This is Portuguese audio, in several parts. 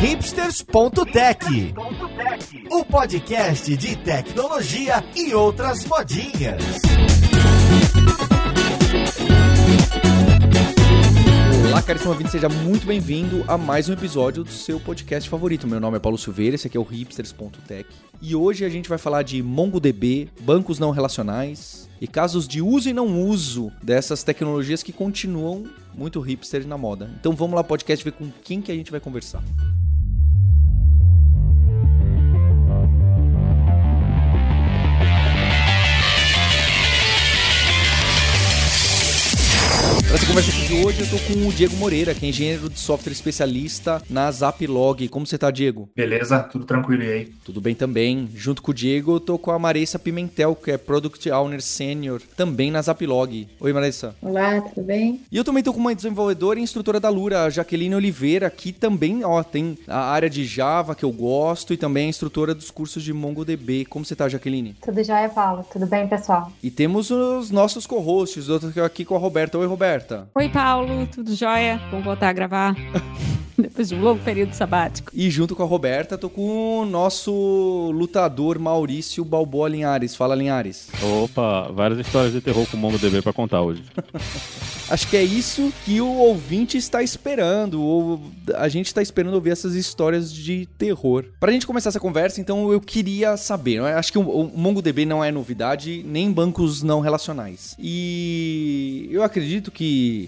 hipsters.tech, o podcast de tecnologia e outras modinhas. Olá, caríssimo ouvinte, seja muito bem-vindo a mais um episódio do seu podcast favorito. Meu nome é Paulo Silveira, esse aqui é o hipsters.tech. E hoje a gente vai falar de MongoDB, bancos não relacionais e casos de uso e não uso dessas tecnologias que continuam muito hipsters na moda. Então vamos lá, podcast, ver com quem que a gente vai conversar. Para essa conversa aqui de hoje, eu tô com o Diego Moreira, que é engenheiro de software especialista na Zaplog. Como você tá, Diego? Beleza, tudo tranquilo e aí? Tudo bem também. Junto com o Diego, eu tô com a Marissa Pimentel, que é Product Owner Senior, também na Zaplog. Oi, Marissa. Olá, tudo bem? E eu também tô com uma desenvolvedora e instrutora da Lura, a Jaqueline Oliveira, que também, ó, tem a área de Java que eu gosto e também é instrutora dos cursos de MongoDB. Como você tá, Jaqueline? Tudo jóia, Paulo? Tudo bem, pessoal? E temos os nossos co-hosts, outros aqui com a Roberta. Oi, Roberta. Oi, Paulo, tudo jóia? Vamos voltar a gravar depois de um longo período sabático. E junto com a Roberta, tô com o nosso lutador Maurício Balboa Linhares. Fala, Linhares. Opa, várias histórias de terror com o MongoDB pra contar hoje. Acho que é isso que o ouvinte está esperando, ou a gente está esperando ouvir essas histórias de terror. Pra gente começar essa conversa, então eu queria saber, acho que o MongoDB não é novidade, nem bancos não relacionais. E eu acredito que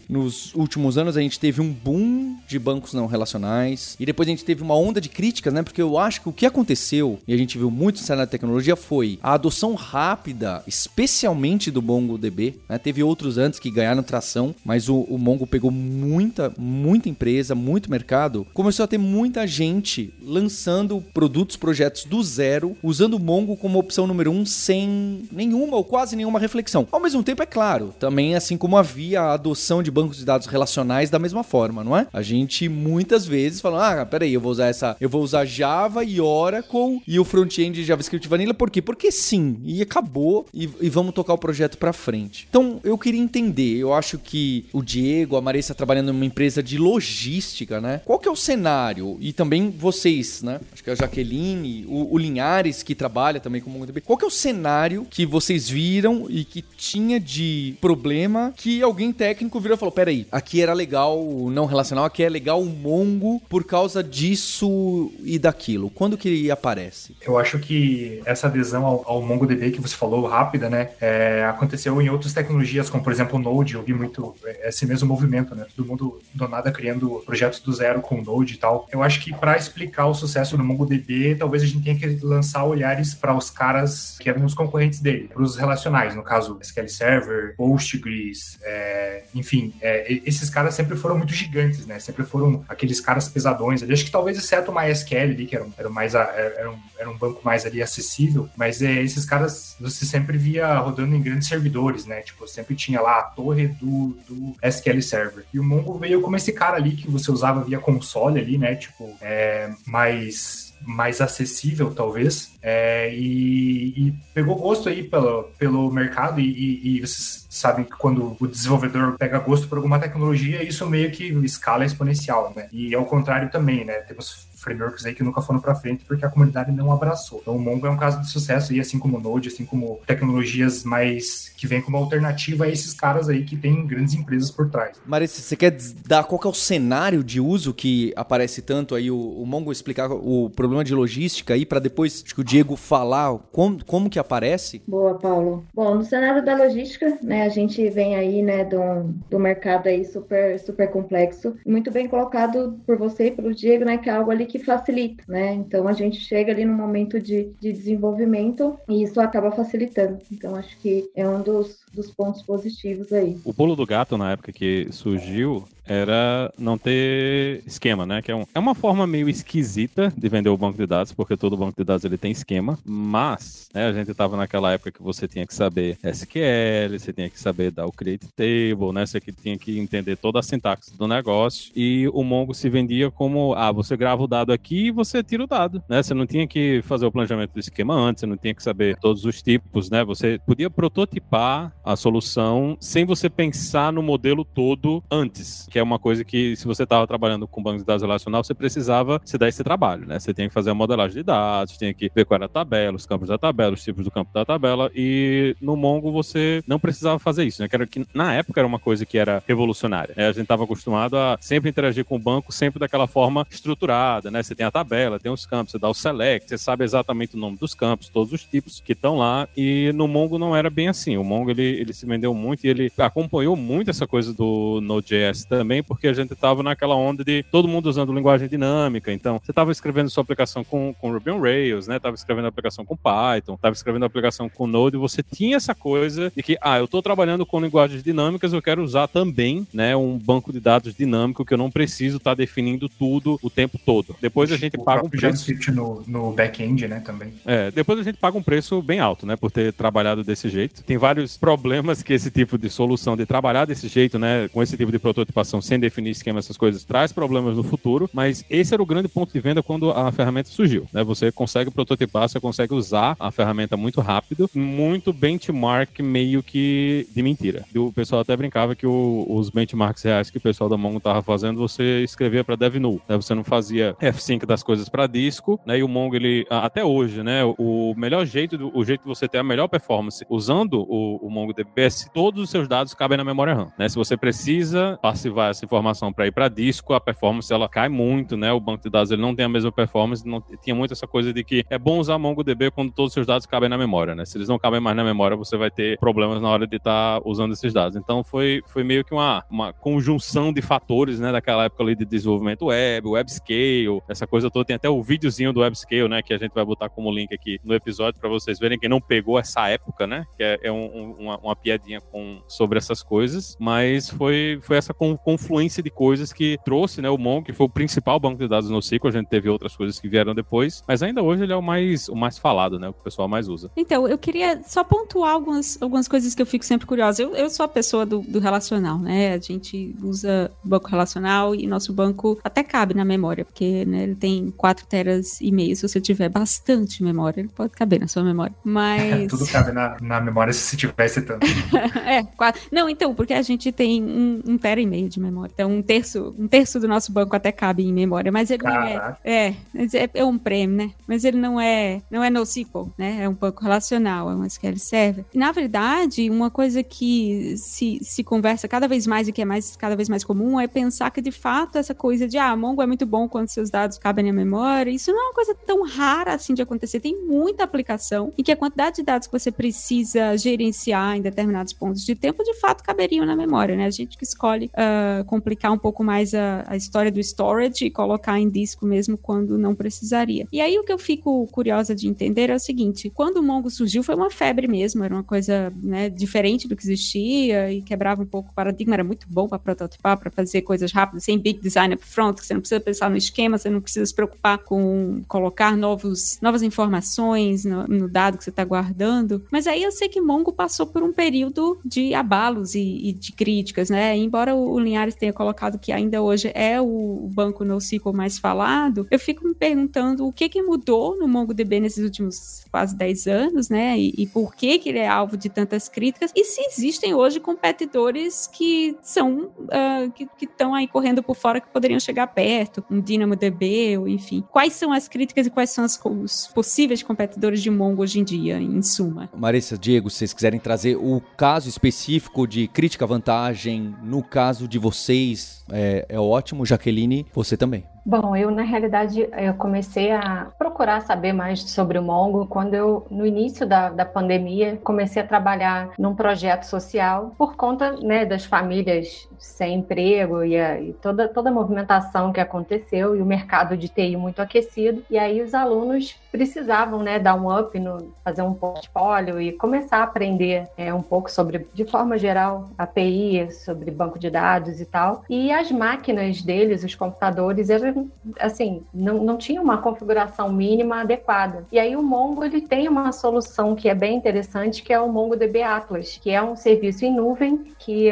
nos últimos anos a gente teve um boom de bancos não relacionais, e depois a gente teve uma onda de críticas, né? Porque eu acho que o que aconteceu, e a gente viu muito cenário da tecnologia, foi a adoção rápida, especialmente do MongoDB, né? Teve outros antes que ganharam tração, mas o, o, Mongo pegou muita, muita empresa, muito mercado. Começou a ter muita gente lançando produtos, projetos do zero, usando o Mongo como opção número um, sem nenhuma ou quase nenhuma reflexão. Ao mesmo tempo, é claro, também assim como havia a adoção de bancos de dados relacionais da mesma forma, não é? A gente muitas vezes fala, ah, peraí, eu vou usar essa, eu vou usar Java e Oracle e o front-end de JavaScript Vanilla, por quê? Porque sim, e acabou, e, e vamos tocar o projeto para frente. Então, eu queria entender, eu acho que o Diego, a Marissa trabalhando em uma empresa de logística, né? Qual que é o cenário? E também vocês, né? Acho que a Jaqueline, o, o Linhares, que trabalha também com o MongoDB. Qual que é o cenário que vocês viram e que tinha de problema que alguém técnico virou e falou, peraí, aqui era legal não relacional, aqui é legal o Mongo por causa disso e daquilo. Quando que aparece? Eu acho que essa adesão ao, ao MongoDB que você falou rápida, né? É, aconteceu em outras tecnologias, como por exemplo o Node, eu vi muito esse mesmo movimento, né? Todo mundo do nada criando projetos do zero com Node e tal. Eu acho que para explicar o sucesso do MongoDB, talvez a gente tenha que lançar olhares para os caras que eram os concorrentes dele, para os relacionais, no caso SQL Server, Postgres, é, enfim, é, esses caras sempre foram muito gigantes, né? Sempre foram aqueles caras pesadões. Eu acho que talvez exceto o MySQL ali, que era, um, era mais era um, era um banco mais ali acessível, mas é, esses caras você sempre via rodando em grandes servidores, né? Tipo, sempre tinha lá a torre do, do SQL Server. E o Mongo veio como esse cara ali que você usava via console ali, né? Tipo, é, mais mais acessível, talvez, é, e, e, pegou gosto aí pelo, pelo mercado, e, e, e, vocês sabem que quando o desenvolvedor pega gosto por alguma tecnologia, isso meio que escala exponencial, né? E ao contrário também, né? Temos frameworks aí que nunca foram para frente porque a comunidade não abraçou. Então o Mongo é um caso de sucesso aí, assim como o Node, assim como tecnologias mais que vêm como alternativa a esses caras aí que tem grandes empresas por trás. Marisa, você quer dar qual que é o cenário de uso que aparece tanto aí o, o Mongo explicar o problema de logística aí para depois acho que o Diego falar como, como que aparece? Boa, Paulo. Bom, no cenário da logística, né, a gente vem aí, né, do, do mercado aí super super complexo, muito bem colocado por você e pelo Diego, né, que é algo ali que facilita, né? Então a gente chega ali no momento de, de desenvolvimento e isso acaba facilitando. Então acho que é um dos, dos pontos positivos aí. O pulo do gato na época que surgiu era não ter esquema, né? Que é, um, é uma forma meio esquisita de vender o banco de dados, porque todo banco de dados ele tem esquema, mas né, a gente estava naquela época que você tinha que saber SQL, você tinha que saber dar o create table, né? Você que tinha que entender toda a sintaxe do negócio. E o Mongo se vendia como, ah, você grava o dado aqui e você tira o dado, né? Você não tinha que fazer o planejamento do esquema antes, você não tinha que saber todos os tipos, né? Você podia prototipar a solução sem você pensar no modelo todo antes, que é uma coisa que se você estava trabalhando com banco de dados relacional, você precisava se dar esse trabalho, né? Você tinha que fazer a modelagem de dados, tinha que ver qual era a tabela, os campos da tabela, os tipos do campo da tabela, e no Mongo você não precisava fazer isso, né? Que, era, que na época era uma coisa que era revolucionária. Né? A gente estava acostumado a sempre interagir com o banco, sempre daquela forma estruturada, né? Você tem a tabela, tem os campos, você dá o select, você sabe exatamente o nome dos campos, todos os tipos que estão lá, e no Mongo não era bem assim. O Mongo ele, ele se vendeu muito e ele acompanhou muito essa coisa do Node.js também, porque a gente estava naquela onda de todo mundo usando linguagem dinâmica. Então, você estava escrevendo sua aplicação com, com Ruby on Rails, né? Tava escrevendo a aplicação com Python, estava escrevendo a aplicação com Node, você tinha essa coisa de que, ah, eu estou trabalhando com linguagens dinâmicas, eu quero usar também, né, um banco de dados dinâmico que eu não preciso estar tá definindo tudo o tempo todo. Depois a gente o paga um preço. JavaScript no, no back-end, né, também. É, depois a gente paga um preço bem alto, né, por ter trabalhado desse jeito. Tem vários problemas que esse tipo de solução de trabalhar desse jeito, né, com esse tipo de prototipação sem definir esquema, essas coisas, traz problemas no futuro, mas esse era o grande ponto de venda quando a ferramenta surgiu, né? Você consegue prototipar, você consegue usar a ferramenta muito rápido, muito benchmark meio que de mentira. O pessoal até brincava que o, os benchmarks reais que o pessoal da Mongo tava fazendo, você escrevia para DevNull, né? Você não fazia F5 das coisas para disco, né? E o Mongo ele até hoje, né, o melhor jeito, o jeito de você ter a melhor performance usando o, o MongoDB é se todos os seus dados cabem na memória RAM, né? Se você precisa passivar essa informação para ir para disco, a performance ela cai muito, né? O banco de dados ele não tem a mesma performance, não tinha muito essa coisa de que é bom usar MongoDB quando todos os seus dados cabem na memória, né? Se eles não cabem mais na memória, você vai ter problemas na hora de estar tá usando esses dados. Então foi, foi meio que uma, uma conjunção de fatores, né? Daquela época ali de desenvolvimento web, webscale, essa coisa toda. Tem até o videozinho do webscale, né? Que a gente vai botar como link aqui no episódio para vocês verem quem não pegou essa época, né? Que é, é um, uma, uma, piadinha com, sobre essas coisas, mas foi, foi essa confluência de coisas que trouxe, né? O Mongo, que foi o principal banco de dados no NoSQL, a gente teve outras coisas que vieram depois, mas ainda hoje ele é o mais, o mais falado, né? O que o pessoal mais usa. Então, eu queria só pontuar algumas, algumas coisas que eu fico sempre curiosa. Eu, eu sou a pessoa do, do relacional, né? A gente usa banco relacional e nosso banco até cabe na memória, porque né, ele tem 4 teras e meio. Se você tiver bastante memória, ele pode caber na sua memória. Mas. Tudo cabe na, na memória se você tivesse tanto. é, quatro. Não, então, porque a gente tem um, um tera e meio de memória. Então, um terço, um terço do nosso banco até cabe em memória, mas ele Caraca. não é. É, é, um prêmio, né? Mas ele não é, não é NoSQL, né? É um banco relacional, é um SQL Server. E, na verdade, uma coisa que se, se conversa cada vez mais e que é mais, cada vez mais comum é pensar que, de fato, essa coisa de, ah, Mongo é muito bom quando seus dados cabem na memória, isso não é uma coisa tão rara assim de acontecer. Tem muita aplicação e que a quantidade de dados que você precisa gerenciar em determinados pontos de tempo, de fato, caberiam na memória, né? A gente que escolhe uh, complicar um pouco mais a, a história do storage e colocar em disco mesmo quando não precisaria. E aí o que eu fico curiosa de entender é o seguinte: quando o Mongo surgiu, foi uma febre mesmo, era uma coisa né, diferente do que existia e quebrava um pouco o paradigma, era muito bom para prototipar, para fazer coisas rápidas, sem big design up front, que você não precisa pensar no esquema, você não precisa se preocupar com colocar novos, novas informações no, no dado que você está guardando. Mas aí eu sei que Mongo passou por um período de abalos e, e de críticas, né? Embora o, o Linhares tenha colocado que ainda hoje é o banco NoSQL mais falado, eu fico me perguntando o que que mudou no MongoDB nesses últimos quase 10 anos, né? E, e por que que ele é alvo de tantas críticas e se existem hoje competidores que são uh, que estão aí correndo por fora que poderiam chegar perto, um DynamoDB, ou enfim. Quais são as críticas e quais são as, os possíveis competidores de Mongo hoje em dia, em suma? Marissa, Diego, se vocês quiserem trazer o caso específico de crítica-vantagem, no caso de vocês, é, é ótimo. Jaqueline, você também. Bom, eu na realidade eu comecei a procurar saber mais sobre o Mongo quando eu, no início da, da pandemia, comecei a trabalhar num projeto social por conta né, das famílias sem emprego e, a, e, toda, toda a movimentação que aconteceu e o mercado de TI muito aquecido. E aí os alunos precisavam né, dar um up, no, fazer um portfólio e começar a aprender é, um pouco sobre, de forma geral, API, sobre banco de dados e tal. E as máquinas deles, os computadores, eram assim, não, não tinha uma configuração mínima adequada. E aí o Mongo ele tem uma solução que é bem interessante, que é o MongoDB Atlas, que é um serviço em nuvem que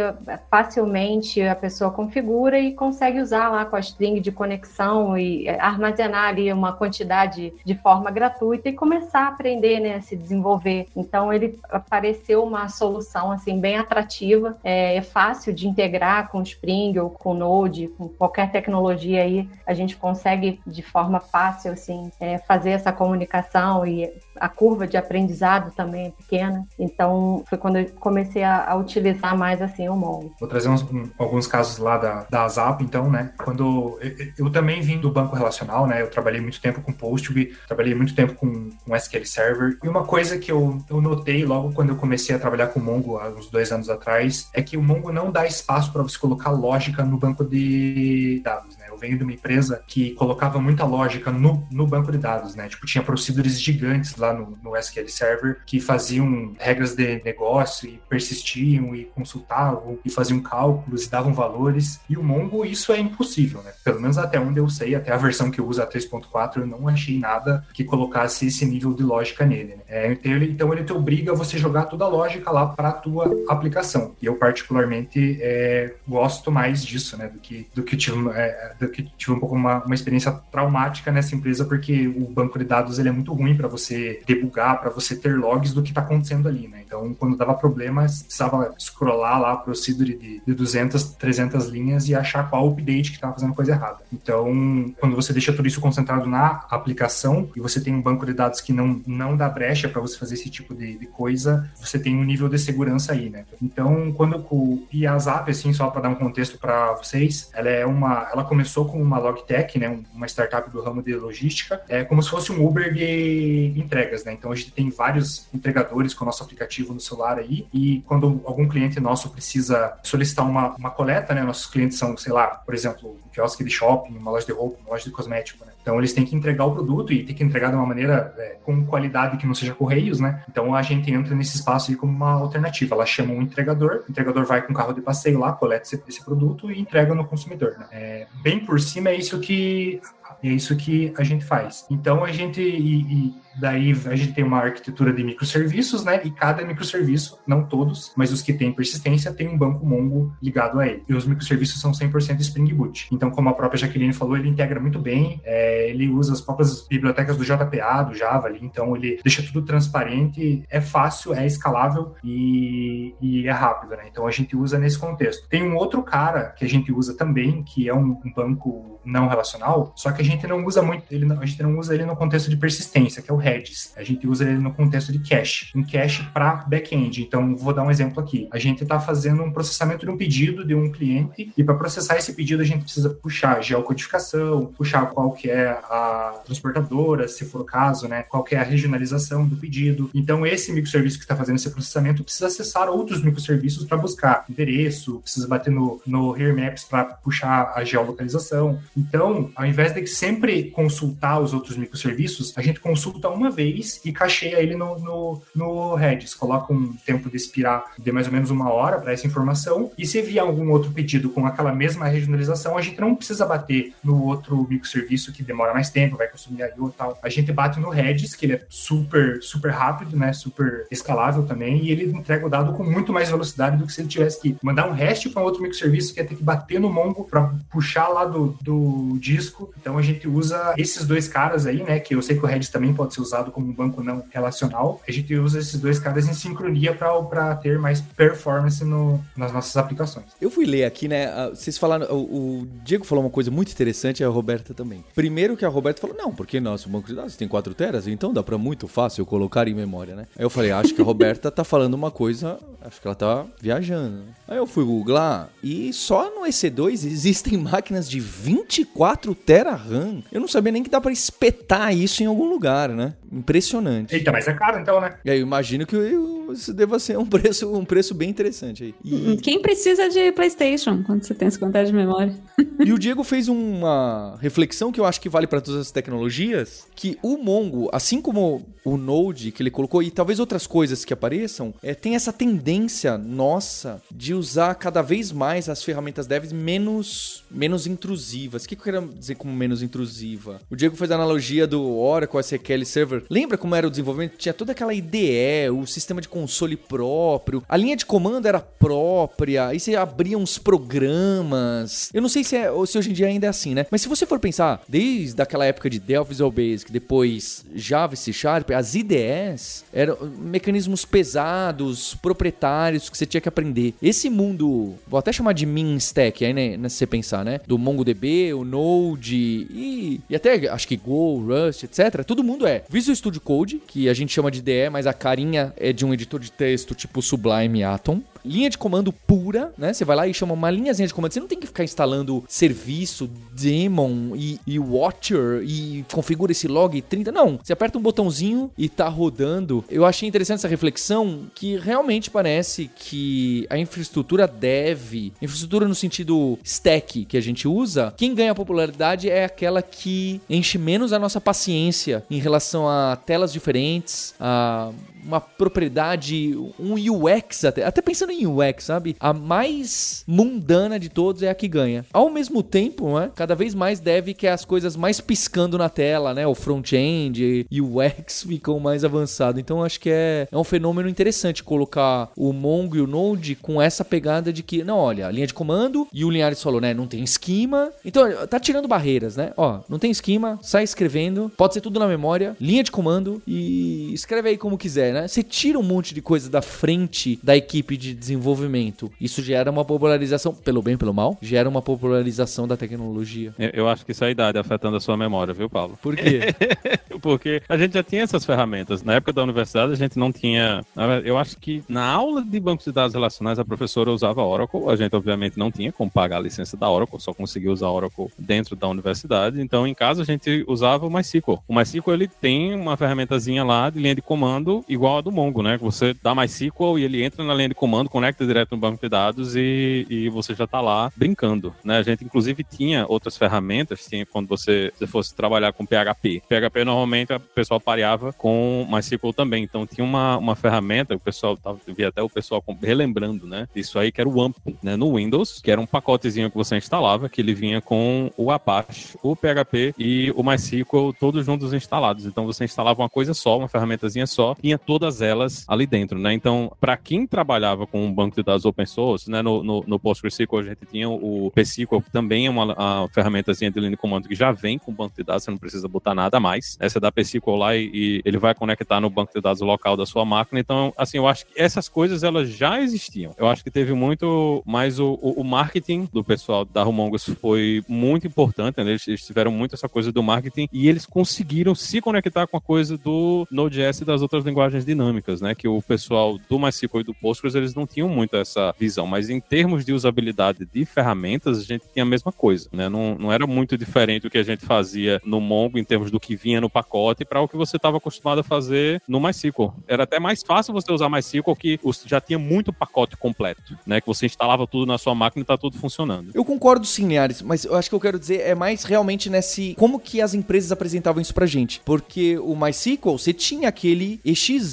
facilmente a pessoa configura e consegue usar lá com a string de conexão e armazenar ali uma quantidade de forma gratuita e começar a aprender, né, a se desenvolver. Então ele apareceu uma solução assim bem atrativa, é, é fácil de integrar com Spring ou com Node, com qualquer tecnologia aí, a gente consegue de forma fácil assim é, fazer essa comunicação e a curva de aprendizado também é pequena. Então foi quando eu comecei a, a utilizar mais assim o Mongo. Vou trazer uns, um, alguns casos lá da, da Zap, então, né? Quando eu, eu, também vim do banco relacional, né? Eu trabalhei muito tempo com PostGre, trabalhei muito tempo com, com SQL Server. E uma coisa que eu, eu notei logo quando eu comecei a trabalhar com Mongo há uns dois anos atrás é que o Mongo não dá espaço para você colocar lógica no banco de dados? Eu venho de uma empresa que colocava muita lógica no, no banco de dados, né? Tipo, tinha procedures gigantes lá no, no SQL Server que faziam regras de negócio e persistiam e consultavam e faziam cálculos e davam valores. E o Mongo, isso é impossível, né? Pelo menos até onde eu sei, até a versão que eu uso, a 3.4, eu não achei nada que colocasse esse nível de lógica nele. Né? É, então, ele, então te obriga a você jogar toda a lógica lá para a tua aplicação. E eu particularmente é, gosto mais disso, né? Do que do que tive, é, que tive um pouco uma, uma experiência traumática nessa empresa porque o banco de dados ele é muito ruim para você debugar, para você ter logs do que está acontecendo ali, né? Então, quando dava problema, precisava scrollar lá o de, de 200, 300 linhas e achar qual update que estava fazendo coisa errada. Então, quando você deixa tudo isso concentrado na aplicação e você tem um banco de dados que não, não dá brecha para você fazer esse tipo de, de, coisa, você tem um nível de segurança aí, né? Então, quando o e a Zap, assim, só para dar um contexto para vocês, ela é uma, ela começou com uma logtech, né, uma startup do ramo de logística, é como se fosse um Uber de entregas, né? Então a gente tem vários entregadores com o nosso aplicativo no celular aí e quando algum cliente nosso precisa solicitar uma, uma coleta, né? Nossos clientes são, sei lá, por exemplo, um quiosque de shopping, uma loja de roupa, uma loja de cosmético, né? Então eles têm que entregar o produto e tem que entregar de uma maneira é, com qualidade que não seja correios, né? Então a gente entra nesse espaço aí como uma alternativa. Ela chama um entregador, o entregador vai com um carro de passeio lá, coleta esse, esse produto e entrega no consumidor. Né? É, bem por cima é isso que é isso que a gente faz. Então a gente e, e Daí a gente tem uma arquitetura de microserviços, né? E cada microserviço, não todos, mas os que têm persistência, tem um banco Mongo ligado a ele. E os microserviços são 100% Spring Boot. Então, como a própria Jaqueline falou, ele integra muito bem. É, ele usa as próprias bibliotecas do JPA, do Java ali. Então, ele deixa tudo transparente, é fácil, é escalável e, e é rápido, né? Então, a gente usa nesse contexto. Tem um outro cara que a gente usa também, que é um, um banco não relacional, só que a gente não usa muito, ele, a gente não usa ele no contexto de persistência, que é o Redis. A gente usa ele no contexto de cache, um cache para back-end. Então, vou dar um exemplo aqui. A gente está fazendo um processamento de um pedido de um cliente e para processar esse pedido a gente precisa puxar a geocodificação, puxar qual que é a transportadora, se for o caso, né? Qual que é a regionalização do pedido. Então, esse microserviço que está fazendo esse processamento precisa acessar outros microserviços para buscar endereço, precisa bater no, no Maps para puxar a geolocalização. Então, ao invés de sempre consultar os outros microserviços, a gente consulta uma vez e cacheia ele no, no, no Redis. Coloca um tempo de expirar de mais ou menos uma hora para essa informação. E se vier algum outro pedido com aquela mesma regionalização, a gente não precisa bater no outro microserviço que demora mais tempo, vai consumir I.O. e tal. A gente bate no Redis, que ele é super, super rápido, né? Super escalável também, e ele entrega o dado com muito mais velocidade do que se ele tivesse que mandar um REST para outro microserviço que ia ter que bater no Mongo para puxar lá do, do disco. Então a gente usa esses dois caras aí, né? Que eu sei que o Redis também pode ser usado como um banco não relacional. A gente usa esses dois caras em sincronia para ter mais performance no, nas nossas aplicações. Eu fui ler aqui, né? Vocês falaram, o, o Diego falou uma coisa muito interessante a Roberta também. Primeiro que a Roberta falou, não, porque nosso banco de dados tem 4 teras, então dá para muito fácil colocar em memória, né? Aí eu falei, acho que a Roberta tá falando uma coisa, acho que ela tá viajando. Aí eu fui googlar e só no EC2 existem máquinas de 24 tera RAM. Eu não sabia nem que dá para espetar isso em algum lugar, né? Impressionante. Eita, mas é caro então, né? E aí eu imagino que o isso deva ser um preço, um preço bem interessante aí. E... Quem precisa de PlayStation quando você tem essa quantidade de memória? E o Diego fez uma reflexão que eu acho que vale para todas as tecnologias, que o Mongo, assim como o Node que ele colocou e talvez outras coisas que apareçam, é, tem essa tendência nossa de usar cada vez mais as ferramentas devs menos menos intrusivas. O que, que eu quero dizer como menos intrusiva? O Diego fez a analogia do Oracle SQL Server. Lembra como era o desenvolvimento? Tinha toda aquela IDE, o sistema de console próprio, a linha de comando era própria, aí você abria uns programas. Eu não sei se, é, se hoje em dia ainda é assim, né? Mas se você for pensar, desde aquela época de Delphi Visual Basic, depois Java e C Sharp, as IDEs eram mecanismos pesados, proprietários que você tinha que aprender. Esse mundo, vou até chamar de min stack, aí né, se você pensar, né? Do MongoDB, o Node e, e até acho que Go, Rust, etc. Todo mundo é Visual Studio Code, que a gente chama de IDE, mas a carinha é de um editor de texto tipo Sublime Atom linha de comando pura, né? Você vai lá e chama uma linhazinha de comando. Você não tem que ficar instalando serviço, daemon e, e watcher e configura esse log 30. Não. Você aperta um botãozinho e tá rodando. Eu achei interessante essa reflexão que realmente parece que a infraestrutura deve, infraestrutura no sentido stack que a gente usa, quem ganha popularidade é aquela que enche menos a nossa paciência em relação a telas diferentes, a uma propriedade, um UX até, até pensando em UX, sabe? A mais mundana de todos é a que ganha. Ao mesmo tempo, né, cada vez mais deve que as coisas mais piscando na tela, né? O front-end e o UX ficam mais avançados. Então acho que é, é um fenômeno interessante colocar o Mongo e o Node com essa pegada de que, não, olha, linha de comando e o Linhares falou, né? Não tem esquema. Então, tá tirando barreiras, né? Ó, não tem esquema, sai escrevendo, pode ser tudo na memória, linha de comando e escreve aí como quiser né? Você tira um monte de coisa da frente da equipe de desenvolvimento. Isso gera uma popularização, pelo bem pelo mal, gera uma popularização da tecnologia. Eu acho que isso é a idade afetando a sua memória, viu, Paulo? Por quê? Porque a gente já tinha essas ferramentas. Na época da universidade, a gente não tinha. Eu acho que na aula de bancos de dados relacionais, a professora usava Oracle. A gente, obviamente, não tinha como pagar a licença da Oracle, só conseguia usar Oracle dentro da universidade. Então, em casa, a gente usava o MySQL. O MySQL ele tem uma ferramentazinha lá de linha de comando e igual a do Mongo, né? Você dá mais SQL e ele entra na linha de comando, conecta direto no banco de dados e, e você já está lá brincando, né? A gente, inclusive, tinha outras ferramentas, tinha quando você, você fosse trabalhar com PHP. PHP, normalmente, o pessoal pareava com MySQL também. Então, tinha uma, uma ferramenta, o pessoal, tava, via até o pessoal relembrando, né? Isso aí que era o AMP, né? No Windows, que era um pacotezinho que você instalava, que ele vinha com o Apache, o PHP e o MySQL todos juntos instalados. Então, você instalava uma coisa só, uma ferramentazinha só, tinha todas elas ali dentro, né? Então, para quem trabalhava com um banco de dados open source, né, no, no, no PostgreSQL a gente tinha o PSQL, que também é uma, ferramentazinha de linha de comando que já vem com o banco de dados, você não precisa botar nada mais. Né? Você dá PSQL lá e, e, ele vai conectar no banco de dados local da sua máquina. Então, assim, eu acho que essas coisas elas já existiam. Eu acho que teve muito, mais o, o, o marketing do pessoal da Rumongos foi muito importante, né? eles, eles tiveram muito essa coisa do marketing e eles conseguiram se conectar com a coisa do Node.js e das outras linguagens dinâmicas, né? Que o pessoal do MySQL e do Postgres, eles não tinham muito essa visão. Mas em termos de usabilidade de ferramentas, a gente tinha a mesma coisa, né? Não, não era muito diferente do que a gente fazia no Mongo em termos do que vinha no pacote para o que você estava acostumado a fazer no MySQL. Era até mais fácil você usar MySQL que já tinha muito pacote completo, né? Que você instalava tudo na sua máquina e tá tudo funcionando. Eu concordo sim, Liares, mas eu acho que eu quero dizer é mais realmente nesse como que as empresas apresentavam isso pra gente. Porque o MySQL, você tinha aquele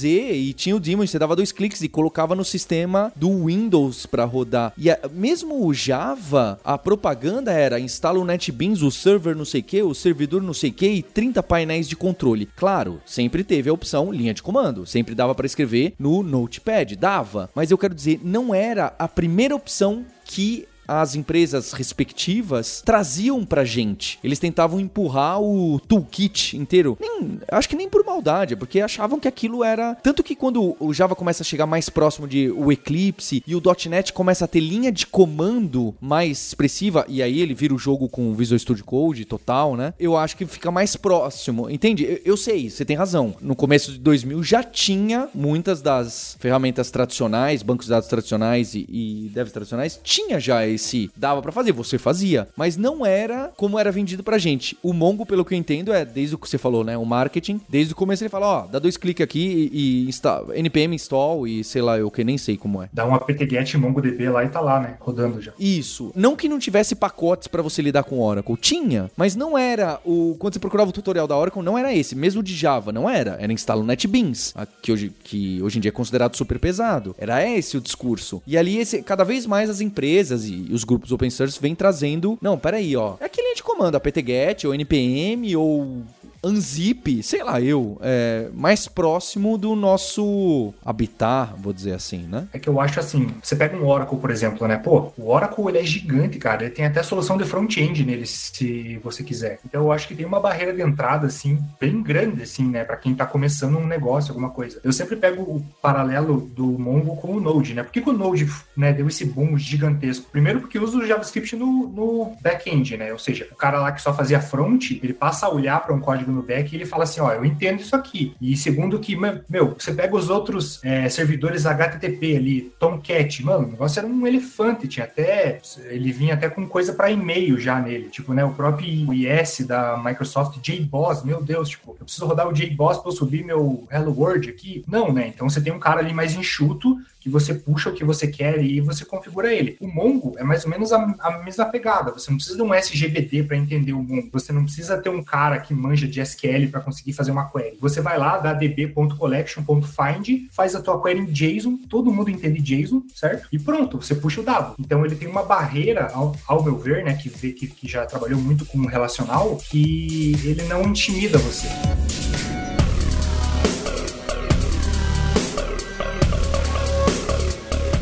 EX e tinha o daemon, você dava dois cliques e colocava no sistema do Windows para rodar. E a, mesmo o Java, a propaganda era instala o NetBeans, o server não sei o que, o servidor não sei o que e 30 painéis de controle. Claro, sempre teve a opção linha de comando, sempre dava para escrever no Notepad, dava. Mas eu quero dizer, não era a primeira opção que as empresas respectivas traziam pra gente. Eles tentavam empurrar o toolkit inteiro. Nem, acho que nem por maldade, porque achavam que aquilo era. Tanto que quando o Java começa a chegar mais próximo de o Eclipse e o .NET começa a ter linha de comando mais expressiva, e aí ele vira o jogo com Visual Studio Code total, né? Eu acho que fica mais próximo. Entende? Eu, eu sei, você tem razão. No começo de 2000 já tinha muitas das ferramentas tradicionais, bancos de dados tradicionais e, e devs tradicionais, tinha já se dava para fazer, você fazia, mas não era como era vendido pra gente. O Mongo, pelo que eu entendo, é desde o que você falou, né, o marketing, desde o começo ele fala, ó, dá dois cliques aqui e, e insta, npm install e sei lá, eu que nem sei como é. Dá um apt-get MongoDB lá e tá lá, né, rodando já. Isso. Não que não tivesse pacotes para você lidar com Oracle, tinha, mas não era o quando você procurava o tutorial da Oracle, não era esse, mesmo de Java, não era. Era instala o NetBeans, que hoje que hoje em dia é considerado super pesado. Era esse o discurso. E ali esse, cada vez mais as empresas e os grupos open source vêm trazendo, não, peraí, ó, é aquele de comando, apt-get ou npm ou unzip, sei lá, eu, é, mais próximo do nosso habitat, vou dizer assim, né? É que eu acho assim, você pega um Oracle, por exemplo, né? Pô, o Oracle ele é gigante, cara. Ele tem até solução de front-end nele, se você quiser. Então eu acho que tem uma barreira de entrada, assim, bem grande, assim, né? Pra quem tá começando um negócio, alguma coisa. Eu sempre pego o paralelo do Mongo com o Node, né? Por que, que o Node, né, deu esse boom gigantesco? Primeiro porque usa o JavaScript no, no back-end, né? Ou seja, o cara lá que só fazia front, ele passa a olhar para um código no back ele fala assim, ó, eu entendo isso aqui. E segundo que, meu, você pega os outros é, servidores HTTP ali, Tomcat, mano, o negócio era um elefante, tinha até, ele vinha até com coisa para e-mail já nele, tipo, né, o próprio IS da Microsoft, JBoss, meu Deus, tipo, eu preciso rodar o JBoss para eu subir meu Hello World aqui? Não, né, então você tem um cara ali mais enxuto, que você puxa o que você quer e você configura ele. O Mongo é mais ou menos a, a mesma pegada. Você não precisa de um SGBD para entender o Mongo. Você não precisa ter um cara que manja de SQL para conseguir fazer uma query. Você vai lá, dá db.collection.find, faz a tua query em JSON, todo mundo entende JSON, certo? E pronto, você puxa o dado. Então ele tem uma barreira, ao, ao meu ver, né, que, vê, que, que já trabalhou muito com relacional, que ele não intimida você.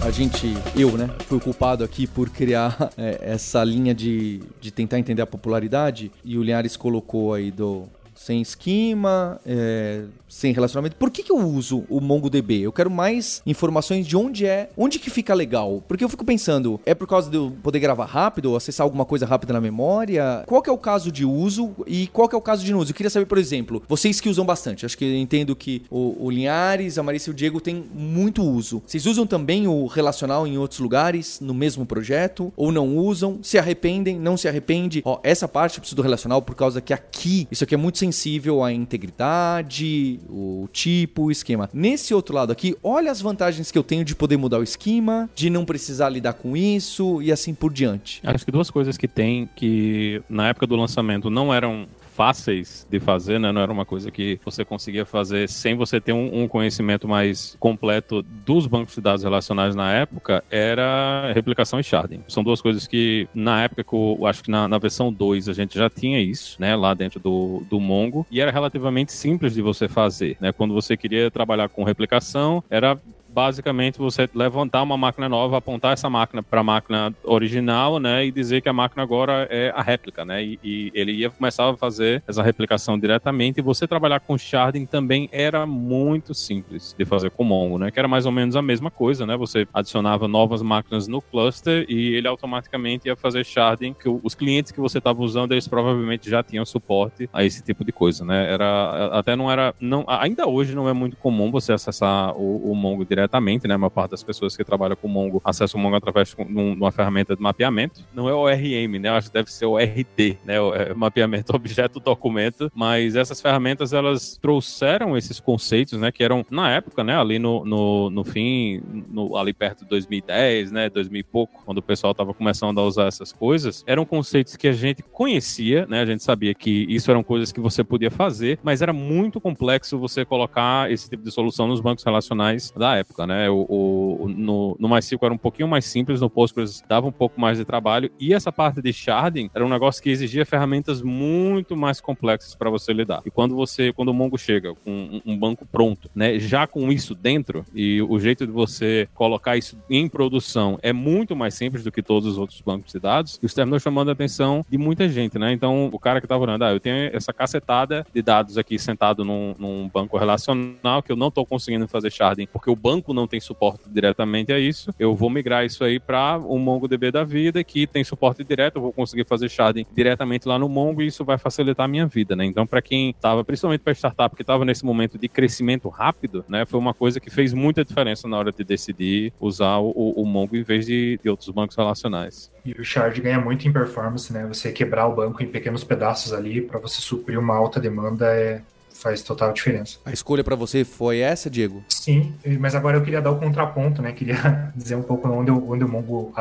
A gente, eu, né, fui o culpado aqui por criar é, essa linha de, de tentar entender a popularidade. E o Linhares colocou aí do sem esquema, é, sem relacionamento. Por que, que eu uso o MongoDB? Eu quero mais informações de onde é, onde que fica legal. Porque eu fico pensando, é por causa de eu poder gravar rápido, acessar alguma coisa rápida na memória? Qual que é o caso de uso e qual que é o caso de não uso? Eu queria saber, por exemplo, vocês que usam bastante. Acho que eu entendo que o, o Linhares, a Marisa e o Diego têm muito uso. Vocês usam também o relacional em outros lugares, no mesmo projeto? Ou não usam? Se arrependem? Não se arrepende? Ó, essa parte eu preciso do relacional por causa que aqui, isso aqui é muito sensível à integridade, o tipo, o esquema. Nesse outro lado aqui, olha as vantagens que eu tenho de poder mudar o esquema, de não precisar lidar com isso e assim por diante. Acho que duas coisas que tem que na época do lançamento não eram fáceis de fazer, né? Não era uma coisa que você conseguia fazer sem você ter um, um, conhecimento mais completo dos bancos de dados relacionais na época, era replicação e sharding. São duas coisas que, na época, que eu acho que na, na, versão 2 a gente já tinha isso, né? Lá dentro do, do Mongo, e era relativamente simples de você fazer, né? Quando você queria trabalhar com replicação, era basicamente você levantar uma máquina nova, apontar essa máquina para a máquina original, né, e dizer que a máquina agora é a réplica, né, e, e, ele ia começar a fazer essa replicação diretamente. E você trabalhar com sharding também era muito simples de fazer com Mongo, né, que era mais ou menos a mesma coisa, né, você adicionava novas máquinas no cluster e ele automaticamente ia fazer sharding. Que os clientes que você estava usando eles provavelmente já tinham suporte a esse tipo de coisa, né, era até não era, não, ainda hoje não é muito comum você acessar o, o Mongo diretamente diretamente, né? A maior parte das pessoas que trabalham com Mongo acessam o Mongo através de uma ferramenta de mapeamento. Não é o ORM, né? Acho que deve ser o RD, né? O é mapeamento objeto documento, mas essas ferramentas elas trouxeram esses conceitos, né? Que eram na época, né? Ali no, no, no fim, no, ali perto de 2010, né? 2000 e pouco, quando o pessoal estava começando a usar essas coisas, eram conceitos que a gente conhecia, né? A gente sabia que isso eram coisas que você podia fazer, mas era muito complexo você colocar esse tipo de solução nos bancos relacionais da época época, né? O, o no, no MySQL era um pouquinho mais simples, no Postgres dava um pouco mais de trabalho, e essa parte de sharding era um negócio que exigia ferramentas muito mais complexas para você lidar. E quando você, quando o Mongo chega com um, um, banco pronto, né, já com isso dentro, e o jeito de você colocar isso em produção é muito mais simples do que todos os outros bancos de dados, isso terminou chamando a atenção de muita gente, né? Então, o cara que estava olhando, ah, eu tenho essa cacetada de dados aqui sentado num, num banco relacional que eu não estou conseguindo fazer sharding porque o banco não tem suporte diretamente a isso, eu vou migrar isso aí para um MongoDB da vida que tem suporte direto, eu vou conseguir fazer sharding diretamente lá no Mongo e isso vai facilitar a minha vida, né? Então, para quem estava, principalmente para startup que estava nesse momento de crescimento rápido, né, foi uma coisa que fez muita diferença na hora de decidir usar o, o Mongo em vez de, de outros bancos relacionais. E o Shard ganha muito em performance, né? Você quebrar o banco em pequenos pedaços ali para você suprir uma alta demanda é, faz total diferença. A escolha para você foi essa, Diego? Sim, mas agora eu queria dar o contraponto, né? Queria dizer um pouco onde, onde o Mongo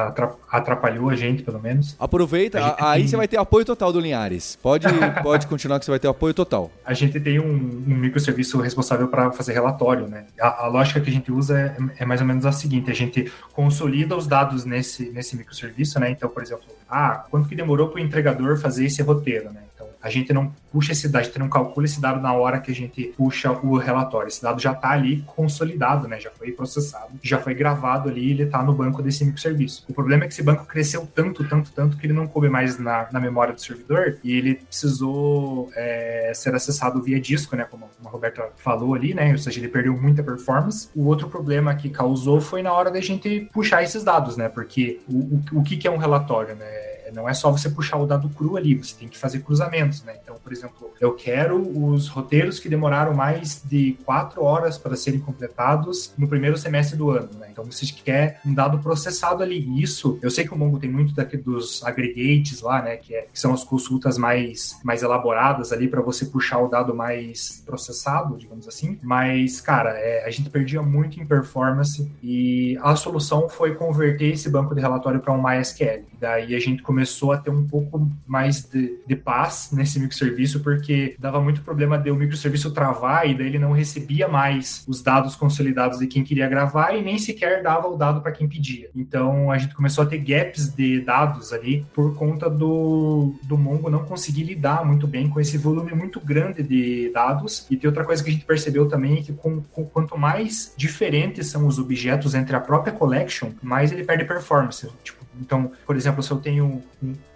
atrapalhou a gente, pelo menos. Aproveita, a aí tem... você vai ter apoio total do Linhares. Pode, pode continuar que você vai ter apoio total. A gente tem um, um microserviço responsável para fazer relatório, né? A, a, lógica que a gente usa é, é, mais ou menos a seguinte: a gente consolida os dados nesse, nesse microserviço, né? Então, por exemplo, ah, quanto que demorou para o entregador fazer esse roteiro, né? A gente não puxa esse dado, a gente não calcula esse dado na hora que a gente puxa o relatório. Esse dado já está ali consolidado, né? Já foi processado, já foi gravado ali, ele está no banco desse microserviço. O problema é que esse banco cresceu tanto, tanto, tanto que ele não coube mais na, na memória do servidor e ele precisou é, ser acessado via disco, né? Como a Roberta falou ali, né? Ou seja, ele perdeu muita performance. O outro problema que causou foi na hora da gente puxar esses dados, né? Porque o, o, o que, que é um relatório, né? Não é só você puxar o dado cru ali, você tem que fazer cruzamentos, né? Então, por exemplo, eu quero os roteiros que demoraram mais de quatro horas para serem completados no primeiro semestre do ano, né? Então, você quer um dado processado ali. Isso, eu sei que o Mongo tem muito daqui dos aggregates lá, né? Que, é, que são as consultas mais, mais elaboradas ali para você puxar o dado mais processado, digamos assim. Mas, cara, é, a gente perdia muito em performance e a solução foi converter esse banco de relatório para um MySQL. Daí a gente começou começou a ter um pouco mais de, de paz nesse microserviço, porque dava muito problema de o microserviço travar e daí ele não recebia mais os dados consolidados de quem queria gravar e nem sequer dava o dado para quem pedia. Então a gente começou a ter gaps de dados ali por conta do, do Mongo não conseguir lidar muito bem com esse volume muito grande de dados. E tem outra coisa que a gente percebeu também que com, com quanto mais diferentes são os objetos entre a própria collection, mais ele perde performance. Tipo, então, por exemplo, se eu tenho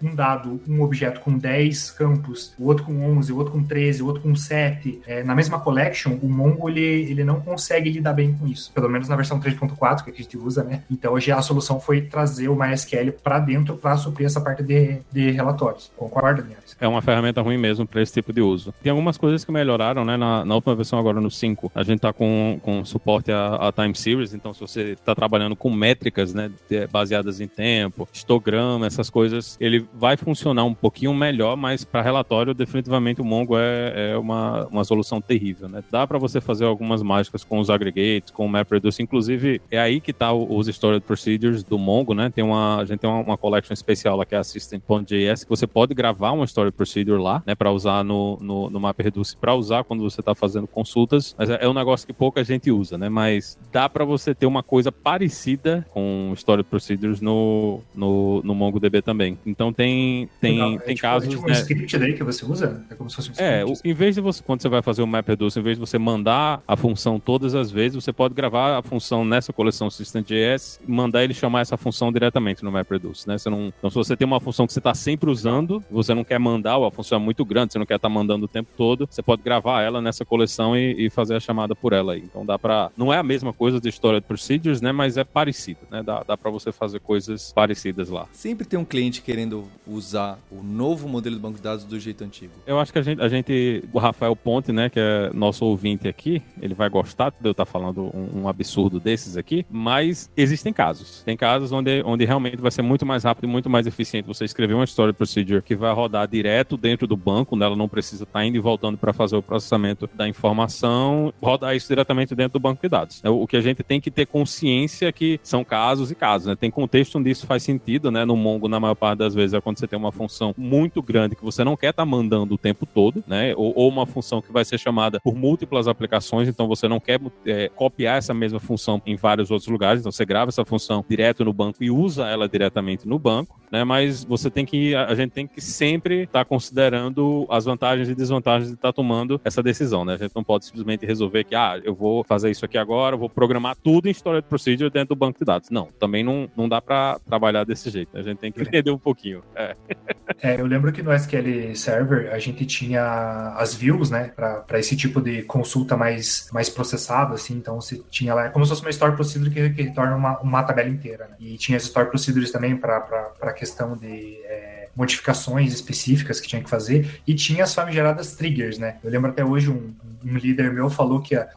um, dado, um objeto com 10 campos, o outro com 11, o outro com 13, o outro com 7, é, na mesma collection, o Mongo ele, ele não consegue lidar bem com isso. Pelo menos na versão 3.4 que a gente usa, né? Então, hoje a solução foi trazer o MySQL para dentro para suprir essa parte de, de relatórios. Concorda, Linhares? É uma ferramenta ruim mesmo para esse tipo de uso. Tem algumas coisas que melhoraram, né? Na, na última versão, agora no 5, a gente está com, com suporte a, a time series, então se você está trabalhando com métricas, né, baseadas em tempo, tempo, histograma, essas coisas, ele vai funcionar um pouquinho melhor, mas para relatório, definitivamente o Mongo é, é uma, uma solução terrível, né? Dá para você fazer algumas mágicas com os aggregates, com o MapReduce, inclusive é aí que tá os Stored Procedures do Mongo, né? Tem uma, a gente tem uma, uma collection especial lá que é a System.js, que você pode gravar uma Stored Procedure lá, né, para usar no, no, no MapReduce, para usar quando você está fazendo consultas, mas é, é, um negócio que pouca gente usa, né? Mas dá para você ter uma coisa parecida com Stored Procedures no, no, no, MongoDB também. Então tem, tem, Legal. tem é tipo, casos. É tipo um né? script daí que você usa? É como se fosse um é, script. É, em vez de você, quando você vai fazer o MapReduce, em vez de você mandar a função todas as vezes, você pode gravar a função nessa coleção System.js e mandar ele chamar essa função diretamente no MapReduce, né? Você não, então, se você tem uma função que você está sempre usando, você não quer mandar, ou a função é muito grande, você não quer estar tá mandando o tempo todo, você pode gravar ela nessa coleção e, e fazer a chamada por ela aí. Então dá para Não é a mesma coisa de Stored Procedures, né? Mas é parecido, né? Dá, dá para você fazer coisas parecidas parecidas lá. Sempre tem um cliente querendo usar o novo modelo de banco de dados do jeito antigo. Eu acho que a gente, a gente o Rafael Ponte, né, que é nosso ouvinte aqui, ele vai gostar de eu estar falando um, um absurdo desses aqui, mas existem casos. Tem casos onde, onde realmente vai ser muito mais rápido e muito mais eficiente você escrever uma story procedure que vai rodar direto dentro do banco, onde ela não precisa estar indo e voltando para fazer o processamento da informação, rodar isso diretamente dentro do banco de dados. O que a gente tem que ter consciência que são casos e casos, né? Tem contexto onde isso faz sentido, né? No Mongo, na maior parte das vezes, é quando você tem uma função muito grande que você não quer estar tá mandando o tempo todo, né? Ou, ou, uma função que vai ser chamada por múltiplas aplicações, então você não quer é, copiar essa mesma função em vários outros lugares, então você grava essa função direto no banco e usa ela diretamente no banco, né? Mas você tem que, a gente tem que sempre estar tá considerando as vantagens e desvantagens de estar tá tomando essa decisão, né? A gente não pode simplesmente resolver que, ah, eu vou fazer isso aqui agora, vou programar tudo em Storage Procedure dentro do banco de dados. Não, também não, não dá para trabalhar trabalhar desse jeito. A gente tem que entender um pouquinho. É. é eu lembro que no SQL Server a gente tinha as views, né, para esse tipo de consulta mais, mais processada, assim. Então você tinha lá, é como se fosse uma store procedure que, que retorna uma, uma tabela inteira. Né? E tinha as store procedures também para a questão de. É, modificações específicas que tinha que fazer e tinha as famigeradas triggers, né? Eu lembro até hoje um, um líder meu falou que a,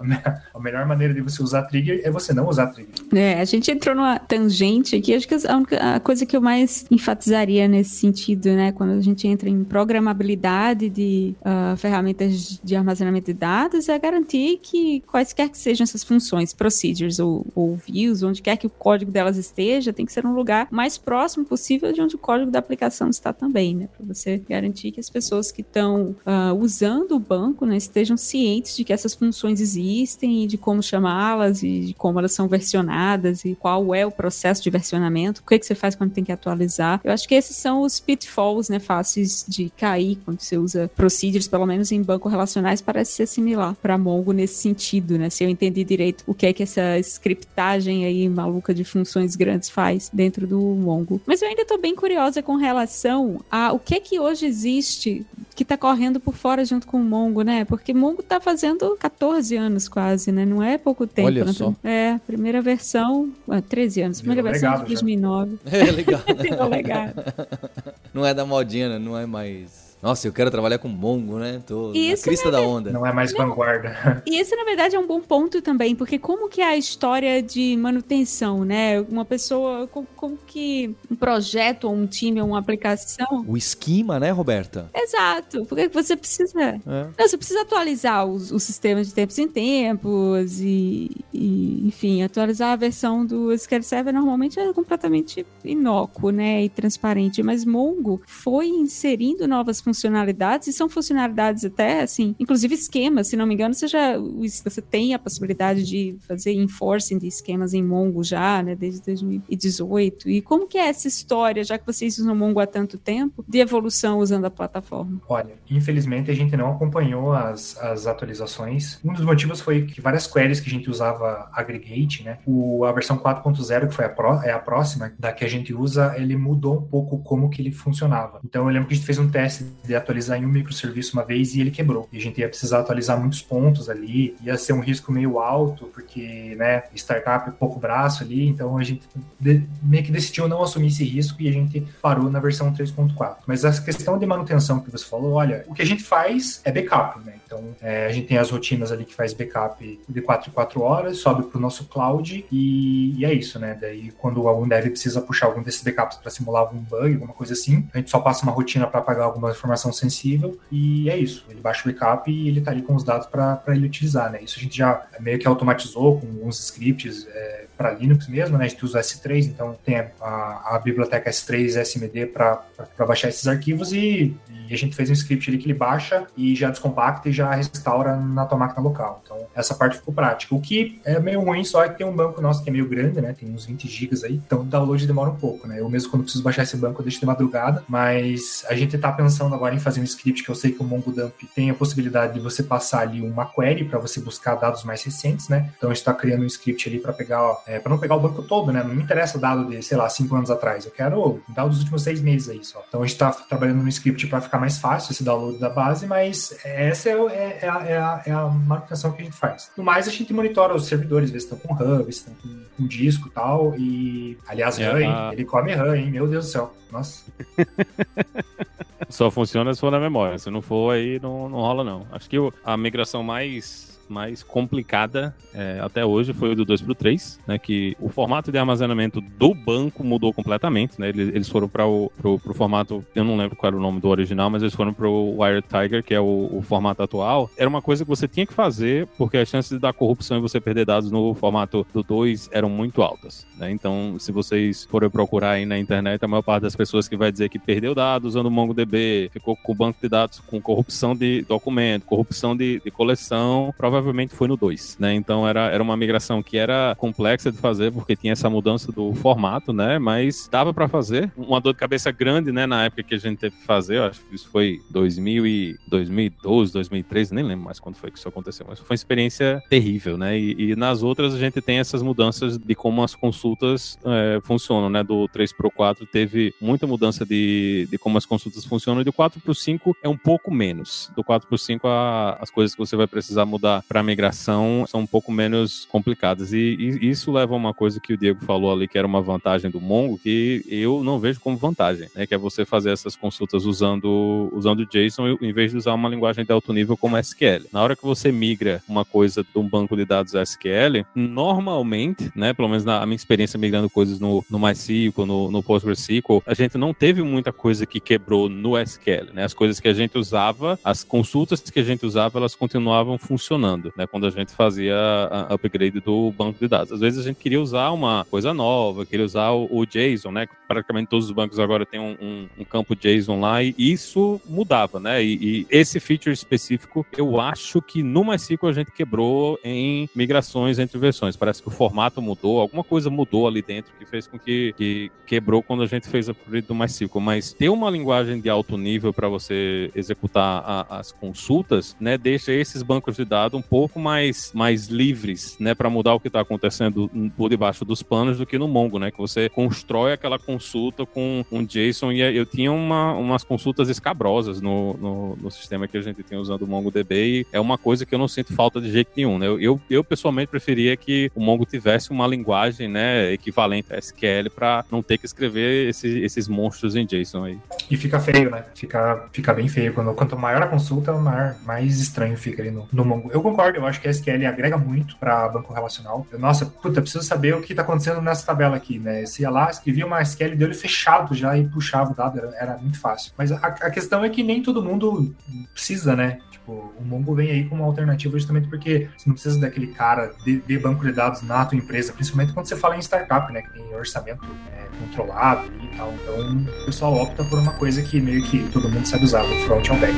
a, melhor maneira de você usar trigger é você não usar trigger. É, a gente entrou numa tangente aqui, acho que a, única, a coisa que eu mais enfatizaria nesse sentido, né, quando a gente entra em programabilidade de uh, ferramentas de armazenamento de dados, é garantir que quaisquer que sejam essas funções, procedures ou, ou views, onde quer que o código delas esteja, tem que ser um lugar mais próximo possível de onde o código da aplicação está também, né, para você garantir que as pessoas que estão uh, usando o banco, né, estejam cientes cientes de que essas funções existem e de como chamá-las e de como elas são versionadas e qual é o processo de versionamento, o que, é que você faz quando tem que atualizar. Eu acho que esses são os pitfalls, né, fáceis de cair quando você usa procedures, pelo menos em bancos relacionais, parece ser similar para Mongo nesse sentido, né? Se eu entendi direito o que é que essa scriptagem aí maluca de funções grandes faz dentro do Mongo. Mas eu ainda estou bem curiosa com relação a o que é que hoje existe que está correndo por fora junto com o Mongo, né? Porque Mongo está fazendo 14 anos quase, né? Não é pouco tempo. Olha né? só. É, primeira versão, 13 anos. Primeira versão legado, de 2009. É legal. Legado. Não é da modinha, né? não é mais nossa, eu quero trabalhar com Mongo, né? Tô Isso na crista da onda. Não é mais vanguarda. E esse, na verdade, é um bom ponto também, porque como que é a história de manutenção, né? Uma pessoa, como, como que um projeto, ou um time, ou uma aplicação... O esquema, né, Roberta? Exato, porque você precisa... É. Não, você precisa atualizar os, os, sistemas de tempos em tempos e, e, enfim, atualizar a versão do SQL Server normalmente é completamente inócuo, né, e transparente, mas Mongo foi inserindo novas funções funcionalidades, e são funcionalidades até, assim, inclusive esquemas, se não me engano, você já você tem a possibilidade de fazer enforcing de esquemas em Mongo já, né, desde 2018. E como que é essa história, já que vocês usam Mongo há tanto tempo, de evolução usando a plataforma? Olha, infelizmente a gente não acompanhou as, as atualizações. Um dos motivos foi que várias queries que a gente usava aggregate, né, o, a versão 4.0, que foi a, pro, é a próxima da que a gente usa, ele mudou um pouco como que ele funcionava. Então eu lembro que a gente fez um teste de atualizar em um microserviço uma vez e ele quebrou. E a gente ia precisar atualizar muitos pontos ali, ia ser um risco meio alto, porque, né, startup pouco braço ali, então a gente meio que decidiu não assumir esse risco e a gente parou na versão 3.4. Mas essa questão de manutenção que você falou, olha, o que a gente faz é backup, né? Então é, a gente tem as rotinas ali que faz backup de 4 em 4 horas, sobe para o nosso cloud e, e, é isso, né? Daí quando algum dev precisa puxar algum desses backups para simular algum bug, alguma coisa assim, a gente só passa uma rotina para apagar alguma informação informação sensível e é isso. Ele baixa o backup e ele está ali com os dados para ele utilizar, né? Isso a gente já meio que automatizou com alguns scripts é, para Linux mesmo, né? A gente usa o S3, então tem a, a, a biblioteca S3 SMD para baixar esses arquivos e, e, a gente fez um script ali que ele baixa e já descompacta e já restaura na tua máquina local. Então essa parte ficou prática. O que é meio ruim só é que tem um banco nosso que é meio grande, né? Tem uns 20 gigas aí, então o download demora um pouco, né? Eu mesmo quando preciso baixar esse banco eu deixo de madrugada, mas a gente está pensando agora em fazer um script que eu sei que o MongoDump tem a possibilidade de você passar ali uma query para você buscar dados mais recentes, né? Então a gente está criando um script ali para pegar, é, para não pegar o banco todo, né? Não me interessa dado de, sei lá, cinco anos atrás. Eu quero dado dos últimos seis meses aí só. Então a gente está trabalhando no script para ficar mais fácil esse download da base, mas essa é, é, é, a, é, a, é a manutenção que a gente faz. No mais, a gente monitora os servidores, vê se estão com hub, se estão com, com disco e tal. E, aliás, RAM, hein? ele come RAM, hein? Meu Deus do céu. Nossa. Só funciona se for na memória. Se não for, aí não, não rola, não. Acho que a migração mais mais complicada é, até hoje foi o do 2 para o 3, né, que o formato de armazenamento do banco mudou completamente, né, eles, eles foram para o formato, eu não lembro qual era o nome do original, mas eles foram para o Wired Tiger, que é o, o, formato atual. Era uma coisa que você tinha que fazer, porque as chances da corrupção e você perder dados no formato do 2 eram muito altas, né, então se vocês forem procurar aí na internet, a maior parte das pessoas que vai dizer que perdeu dados usando o MongoDB, ficou com o banco de dados com corrupção de documento, corrupção de, de coleção, provavelmente provavelmente foi no 2, né? Então era, era uma migração que era complexa de fazer, porque tinha essa mudança do formato, né? Mas dava para fazer. Uma dor de cabeça grande, né? Na época que a gente teve que fazer, acho que isso foi 2000 e 2012, 2013, nem lembro mais quando foi que isso aconteceu, mas foi uma experiência terrível, né? E, e nas outras a gente tem essas mudanças de como as consultas é, funcionam, né? Do 3 pro 4 teve muita mudança de, de como as consultas funcionam, e do 4 pro 5 é um pouco menos. Do 4 pro 5 a, as coisas que você vai precisar mudar para migração são um pouco menos complicadas. E, e, isso leva a uma coisa que o Diego falou ali, que era uma vantagem do Mongo, que eu não vejo como vantagem, né? Que é você fazer essas consultas usando, usando JSON em vez de usar uma linguagem de alto nível como SQL. Na hora que você migra uma coisa de um banco de dados SQL, normalmente, né? Pelo menos na minha experiência migrando coisas no, no MySQL, no, no PostgreSQL, a gente não teve muita coisa que quebrou no SQL, né? As coisas que a gente usava, as consultas que a gente usava, elas continuavam funcionando, né? Quando a gente fazia a upgrade do banco de dados. Às vezes a gente queria usar uma coisa nova, queria usar o, o JSON, né? Praticamente todos os bancos agora têm um, um, um campo JSON lá e isso mudava, né? E, e, esse feature específico, eu acho que no MySQL a gente quebrou em migrações entre versões. Parece que o formato mudou, alguma coisa mudou ali dentro que fez com que, que quebrou quando a gente fez a upgrade do MySQL. Mas ter uma linguagem de alto nível para você executar a, as consultas, né? Deixa esses bancos de dados pouco mais, mais livres, né? Para mudar o que está acontecendo por debaixo dos panos do que no Mongo, né? Que você constrói aquela consulta com um JSON e eu tinha uma, umas consultas escabrosas no, no, no, sistema que a gente tem usando o MongoDB e é uma coisa que eu não sinto falta de jeito nenhum, né? Eu, eu, pessoalmente preferia que o Mongo tivesse uma linguagem, né, equivalente a SQL para não ter que escrever esse, esses monstros em JSON aí. E fica feio, né? Fica, fica bem feio. Quando, quanto maior a consulta, maior, mais estranho fica ali no, no Mongo. Eu concordo, eu acho que a SQL agrega muito para banco relacional. Eu, nossa, puta, preciso saber o que está acontecendo nessa tabela aqui, né? Se ia lá, escrevia uma SQL de olho fechado já e puxava o dado, era, era muito fácil. Mas a, a, questão é que nem todo mundo precisa, né? Tipo, o Mongo vem aí como alternativa justamente porque você não precisa daquele cara de, de banco de dados na tua empresa, principalmente quando você fala em startup, né? Que tem orçamento é, controlado e tal. Então, o pessoal opta por uma coisa que meio que todo mundo sabe usar, do front ao back.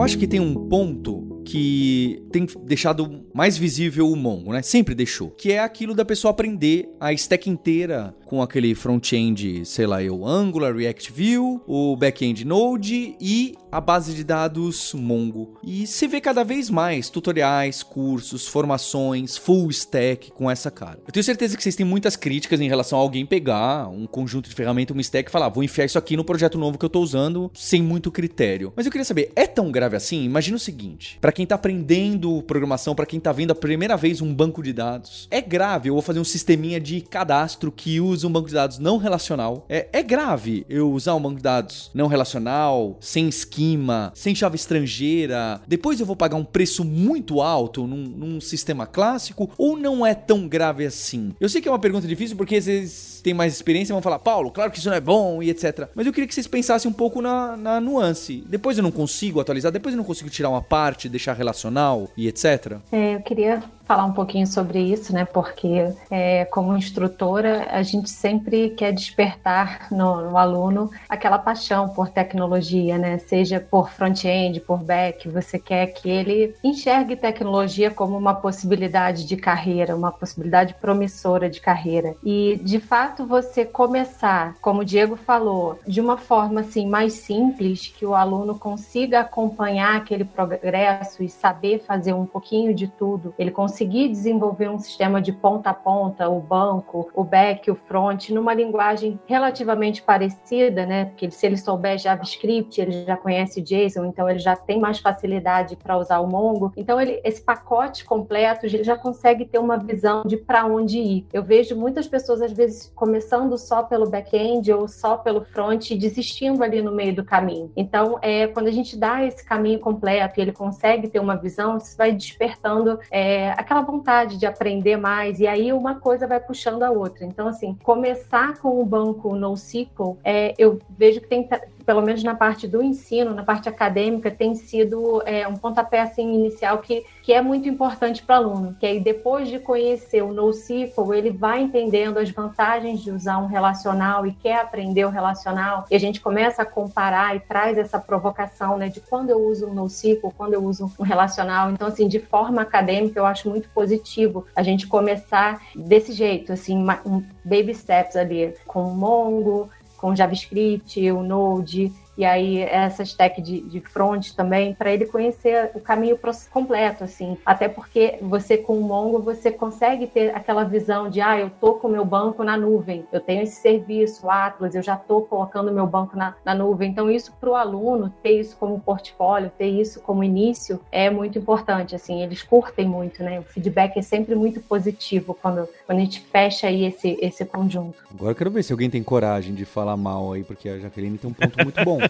Eu acho que tem um ponto que tem deixado mais visível o Mongo, né? Sempre deixou. Que é aquilo da pessoa aprender a stack inteira com aquele front-end, sei lá, eu, Angular, React View, o back-end Node e a base de dados Mongo. E se vê cada vez mais tutoriais, cursos, formações, full stack com essa cara. Eu tenho certeza que vocês têm muitas críticas em relação a alguém pegar um conjunto de ferramentas, uma stack e falar, vou enfiar isso aqui no projeto novo que eu tô usando sem muito critério. Mas eu queria saber, é tão grave assim? Imagina o seguinte, para quem tá aprendendo programação, para quem tá vendo a primeira vez um banco de dados, é grave, eu vou fazer um sisteminha de cadastro que usa usa um banco de dados não relacional. É, é grave eu usar um banco de dados não relacional, sem esquema, sem chave estrangeira. Depois eu vou pagar um preço muito alto num, num sistema clássico ou não é tão grave assim? Eu sei que é uma pergunta difícil porque às vezes tem mais experiência e vão falar, Paulo, claro que isso não é bom e etc. Mas eu queria que vocês pensassem um pouco na, na nuance. Depois eu não consigo atualizar, depois eu não consigo tirar uma parte, deixar relacional e etc. É, eu queria falar um pouquinho sobre isso, né? Porque é, como instrutora, a gente sempre quer despertar no, no, aluno aquela paixão por tecnologia, né? Seja por front-end, por back, você quer que ele enxergue tecnologia como uma possibilidade de carreira, uma possibilidade promissora de carreira. E de fato você começar, como o Diego falou, de uma forma assim mais simples, que o aluno consiga acompanhar aquele progresso e saber fazer um pouquinho de tudo, ele consiga conseguir desenvolver um sistema de ponta a ponta, o banco, o back, o front, numa linguagem relativamente parecida, né? Porque se ele souber JavaScript, ele já conhece JSON, então ele já tem mais facilidade para usar o Mongo. Então ele, esse pacote completo, ele já consegue ter uma visão de para onde ir. Eu vejo muitas pessoas às vezes começando só pelo back-end ou só pelo front e desistindo ali no meio do caminho. Então, é, quando a gente dá esse caminho completo e ele consegue ter uma visão, isso vai despertando é, aquela vontade de aprender mais, e aí uma coisa vai puxando a outra. Então, assim, começar com o banco NoSQL, é, eu vejo que tem pelo menos na parte do ensino, na parte acadêmica, tem sido é, um pontapé assim, inicial que, que é muito importante para o aluno, que aí depois de conhecer o NoSQL, ele vai entendendo as vantagens de usar um relacional e quer aprender o relacional, e a gente começa a comparar e traz essa provocação, né, de quando eu uso um NoSQL, quando eu uso um relacional. Então, assim, de forma acadêmica, eu acho muito positivo a gente começar desse jeito, assim, um baby steps ali, com o Mongo, com JavaScript, o Node, e aí essa stack de, de front também, para ele conhecer o caminho completo, assim. Até porque você com o Mongo, você consegue ter aquela visão de, ah, eu tô com o meu banco na nuvem, eu tenho esse serviço, Atlas, eu já tô colocando meu banco na, na nuvem. Então isso para o aluno, ter isso como portfólio, ter isso como início, é muito importante, assim, eles curtem muito, né? O feedback é sempre muito positivo quando, quando a gente fecha aí esse, esse conjunto. Agora eu quero ver se alguém tem coragem de falar mal aí, porque a Jaqueline tem um ponto muito bom.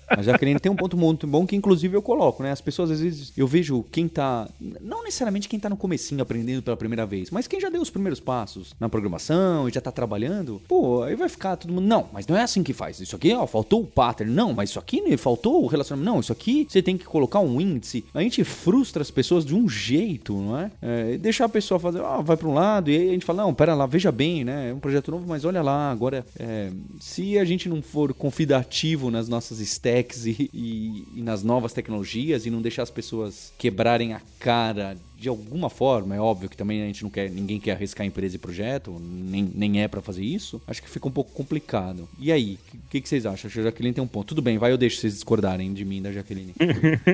A Jaqueline tem um ponto muito bom que inclusive eu coloco, né? As pessoas às vezes eu vejo quem tá, não necessariamente quem tá no comecinho aprendendo pela primeira vez, mas quem já deu os primeiros passos na programação e já tá trabalhando, pô, aí vai ficar todo mundo, não, mas não é assim que faz. Isso aqui, ó, faltou o pattern. Não, mas isso aqui né, faltou o relacionamento. Não, isso aqui você tem que colocar um índice. A gente frustra as pessoas de um jeito, não é? é deixar a pessoa fazer, ó, vai para um lado e aí a gente fala, não, pera lá, veja bem, né? É um projeto novo, mas olha lá, agora é, se a gente não for convidativo nas nossas stacks e, e, e nas novas tecnologias e não deixar as pessoas quebrarem a cara de alguma forma, é óbvio que também a gente não quer, ninguém quer arriscar empresa e projeto, nem, nem é para fazer isso, acho que fica um pouco complicado. E aí, o que, que, vocês acham? Acho que a Jaqueline tem um ponto. Tudo bem, vai, eu deixo vocês discordarem de mim da Jaqueline.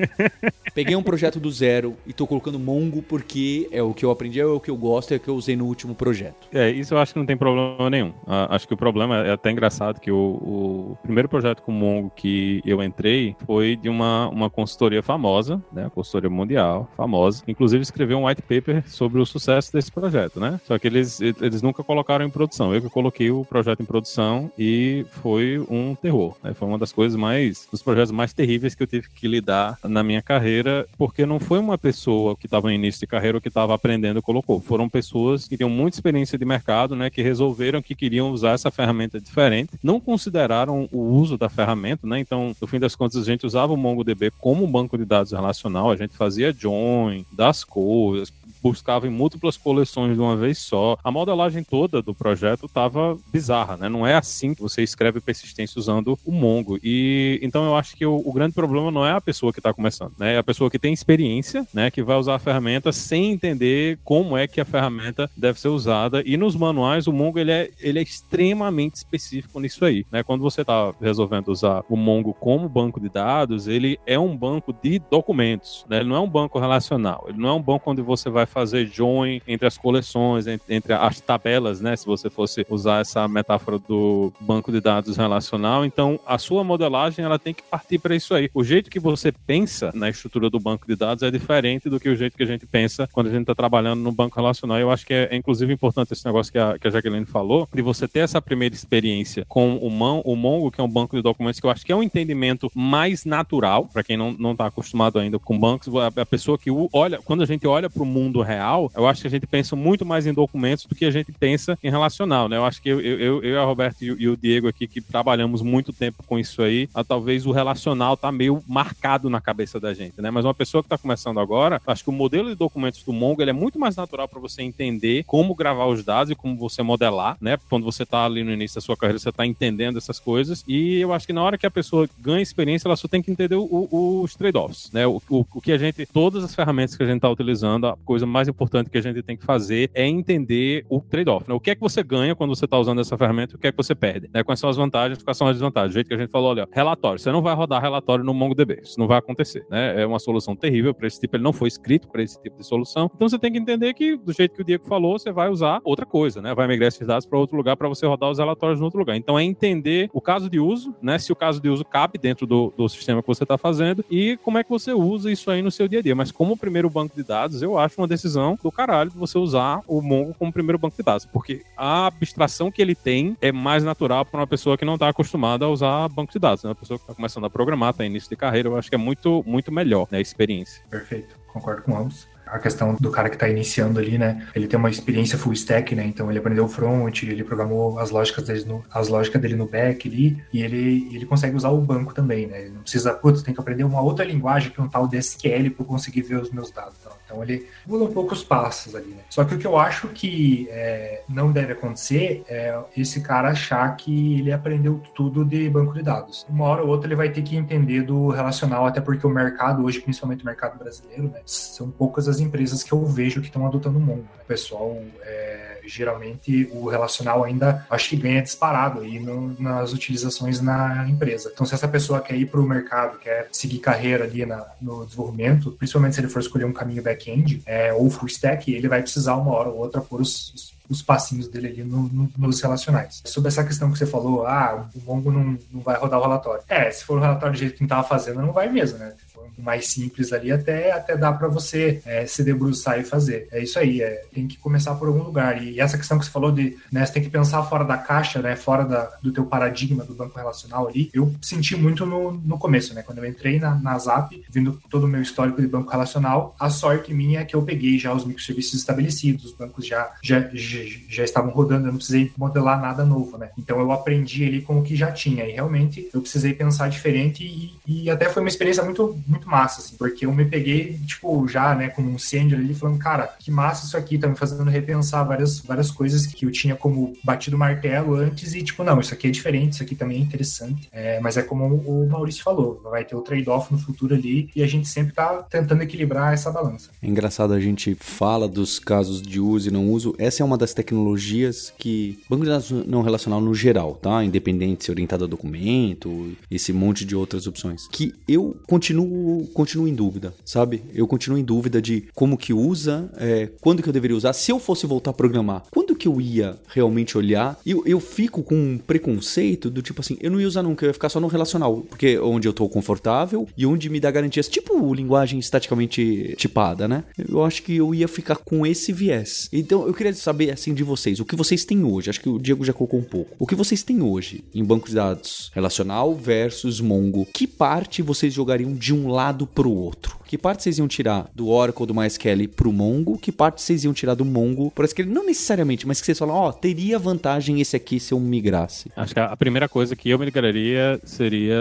Peguei um projeto do zero e tô colocando Mongo porque é o que eu aprendi, é o que eu gosto, é o que eu usei no último projeto. É, isso eu acho que não tem problema nenhum. acho que o problema é até engraçado que o, o, primeiro projeto com Mongo que eu entrei foi de uma, uma consultoria famosa, né, consultoria mundial, famosa. Inclusive escreveu um white paper sobre o sucesso desse projeto, né? Só que eles, eles nunca colocaram em produção. Eu que coloquei o projeto em produção e foi um terror. Né? Foi uma das coisas mais, dos projetos mais terríveis que eu tive que lidar na minha carreira, porque não foi uma pessoa que estava no início de carreira ou que estava aprendendo colocou. Foram pessoas que tinham muita experiência de mercado, né? Que resolveram que queriam usar essa ferramenta diferente, não consideraram o uso da ferramenta, né? Então, no fim das contas, a gente usava o MongoDB como banco de dados relacional, a gente fazia join das cores coisas, buscava em múltiplas coleções de uma vez só. A modelagem toda do projeto estava bizarra, né? Não é assim que você escreve persistência usando o Mongo. E então eu acho que o, o grande problema não é a pessoa que está começando, né? É a pessoa que tem experiência, né? Que vai usar a ferramenta sem entender como é que a ferramenta deve ser usada. E nos manuais o Mongo ele é, ele é extremamente específico nisso aí, né? Quando você está resolvendo usar o Mongo como banco de dados, ele é um banco de documentos, né? Ele não é um banco relacional. Ele não é um banco onde você vai fazer join entre as coleções, entre as tabelas, né? Se você fosse usar essa metáfora do banco de dados relacional. Então, a sua modelagem ela tem que partir para isso aí. O jeito que você pensa na estrutura do banco de dados é diferente do que o jeito que a gente pensa quando a gente está trabalhando no banco relacional. Eu acho que é, é, inclusive importante esse negócio que a, que a Jaqueline falou, de você ter essa primeira experiência com o, Mon, o Mongo, que é um banco de documentos que eu acho que é um entendimento mais natural, para quem não está acostumado ainda com bancos, a, a pessoa que olha, quando a gente olha para o mundo real, eu acho que a gente pensa muito mais em documentos do que a gente pensa em relacional, né? Eu acho que eu, eu, eu, a Roberto e, o Diego aqui, que trabalhamos muito tempo com isso aí, a, talvez o relacional tá meio marcado na cabeça da gente, né? Mas uma pessoa que está começando agora, acho que o modelo de documentos do Mongo ele é muito mais natural para você entender como gravar os dados e como você modelar, né? Quando você está ali no início da sua carreira, você está entendendo essas coisas. E eu acho que na hora que a pessoa ganha experiência, ela só tem que entender o, o, os trade-offs, né? O, o, que a gente, todas as ferramentas que a gente está utilizando, a coisa mais importante que a gente tem que fazer é entender o trade-off. Né? O que é que você ganha quando você está usando essa ferramenta e o que é que você perde? Né? Quais são as vantagens, quais são as desvantagens? Do jeito que a gente falou, olha, relatório. Você não vai rodar relatório no MongoDB. Isso não vai acontecer. Né? É uma solução terrível para esse tipo. Ele não foi escrito para esse tipo de solução. Então você tem que entender que, do jeito que o Diego falou, você vai usar outra coisa. Né? Vai migrar esses dados para outro lugar para você rodar os relatórios no outro lugar. Então é entender o caso de uso, né? se o caso de uso cabe dentro do, do sistema que você está fazendo e como é que você usa isso aí no seu dia a dia. Mas como primeiro banco de dados, eu acho uma decisão do caralho de você usar o Mongo como primeiro banco de dados, porque a abstração que ele tem é mais natural para uma pessoa que não está acostumada a usar banco de dados, né? Uma pessoa que está começando a programar, está início de carreira, eu acho que é muito, muito melhor né, a experiência. Perfeito, concordo com ambos. a questão do cara que está iniciando ali, né? Ele tem uma experiência full stack, né? Então ele aprendeu front, ele programou as lógicas dele no, as lógicas dele no back ali, e ele, ele consegue usar o banco também, né? Ele não precisa, putz, tem que aprender uma outra linguagem que um tal de SQL para conseguir ver os meus dados. Então, então ele pula um pouco os passos ali, né? Só que o que eu acho que é, não deve acontecer é esse cara achar que ele aprendeu tudo de banco de dados. Uma hora ou outra ele vai ter que entender do relacional, até porque o mercado hoje, principalmente o mercado brasileiro, né, são poucas as empresas que eu vejo que estão adotando o mundo. Né? O pessoal é, geralmente o relacional ainda acho que ganha disparado aí no, nas utilizações na empresa. Então, se essa pessoa quer ir para o mercado, quer seguir carreira ali na, no desenvolvimento, principalmente se ele for escolher um caminho back-end é, ou full stack, ele vai precisar uma hora ou outra pôr os, os os passinhos dele ali no, no, nos relacionais. Sobre essa questão que você falou, ah, o Mongo não, não vai rodar o relatório. É, se for o relatório do jeito que a gente estava fazendo, não vai mesmo, né? Mais simples ali, até, até dá para você é, se debruçar e fazer. É isso aí, é, tem que começar por algum lugar. E essa questão que você falou de, né, você tem que pensar fora da caixa, né, fora da, do teu paradigma do banco relacional ali, eu senti muito no, no começo, né, quando eu entrei na, na Zap, vindo todo o meu histórico de banco relacional, a sorte minha é que eu peguei já os microserviços estabelecidos, os bancos já, já, já, já estavam rodando, eu não precisei modelar nada novo, né. Então eu aprendi ali com o que já tinha e realmente eu precisei pensar diferente e, e até foi uma experiência muito, muito massa, assim, porque eu me peguei, tipo, já, né, como um sênior ali, falando, cara, que massa isso aqui, tá me fazendo repensar várias, várias coisas que eu tinha como batido martelo antes e, tipo, não, isso aqui é diferente, isso aqui também é interessante, é, mas é como o Maurício falou, vai ter o trade-off no futuro ali e a gente sempre tá tentando equilibrar essa balança. É engraçado, a gente fala dos casos de uso e não uso, essa é uma das tecnologias que, banco de dados não relacional no geral, tá, independente se orientado a documento, esse monte de outras opções, que eu continuo continuo, em dúvida, sabe? Eu continuo em dúvida de como que usa, é, quando que eu deveria usar. Se eu fosse voltar a programar, quando que eu ia realmente olhar? Eu, eu fico com um preconceito do tipo assim, eu não ia usar nunca, eu ia ficar só no relacional, porque é onde eu tô confortável e onde me dá garantias, tipo linguagem estaticamente tipada, né? Eu acho que eu ia ficar com esse viés. Então eu queria saber assim de vocês, o que vocês têm hoje? Acho que o Diego já colocou um pouco. O que vocês têm hoje em banco de dados relacional versus Mongo? Que parte vocês jogariam de um lado lado para o outro. Que parte vocês iam tirar do Oracle do MySQL pro Mongo? Que parte vocês iam tirar do Mongo pro SQL? Não necessariamente, mas que vocês falam, ó, oh, teria vantagem esse aqui se eu migrasse. Acho que a primeira coisa que eu migraria seria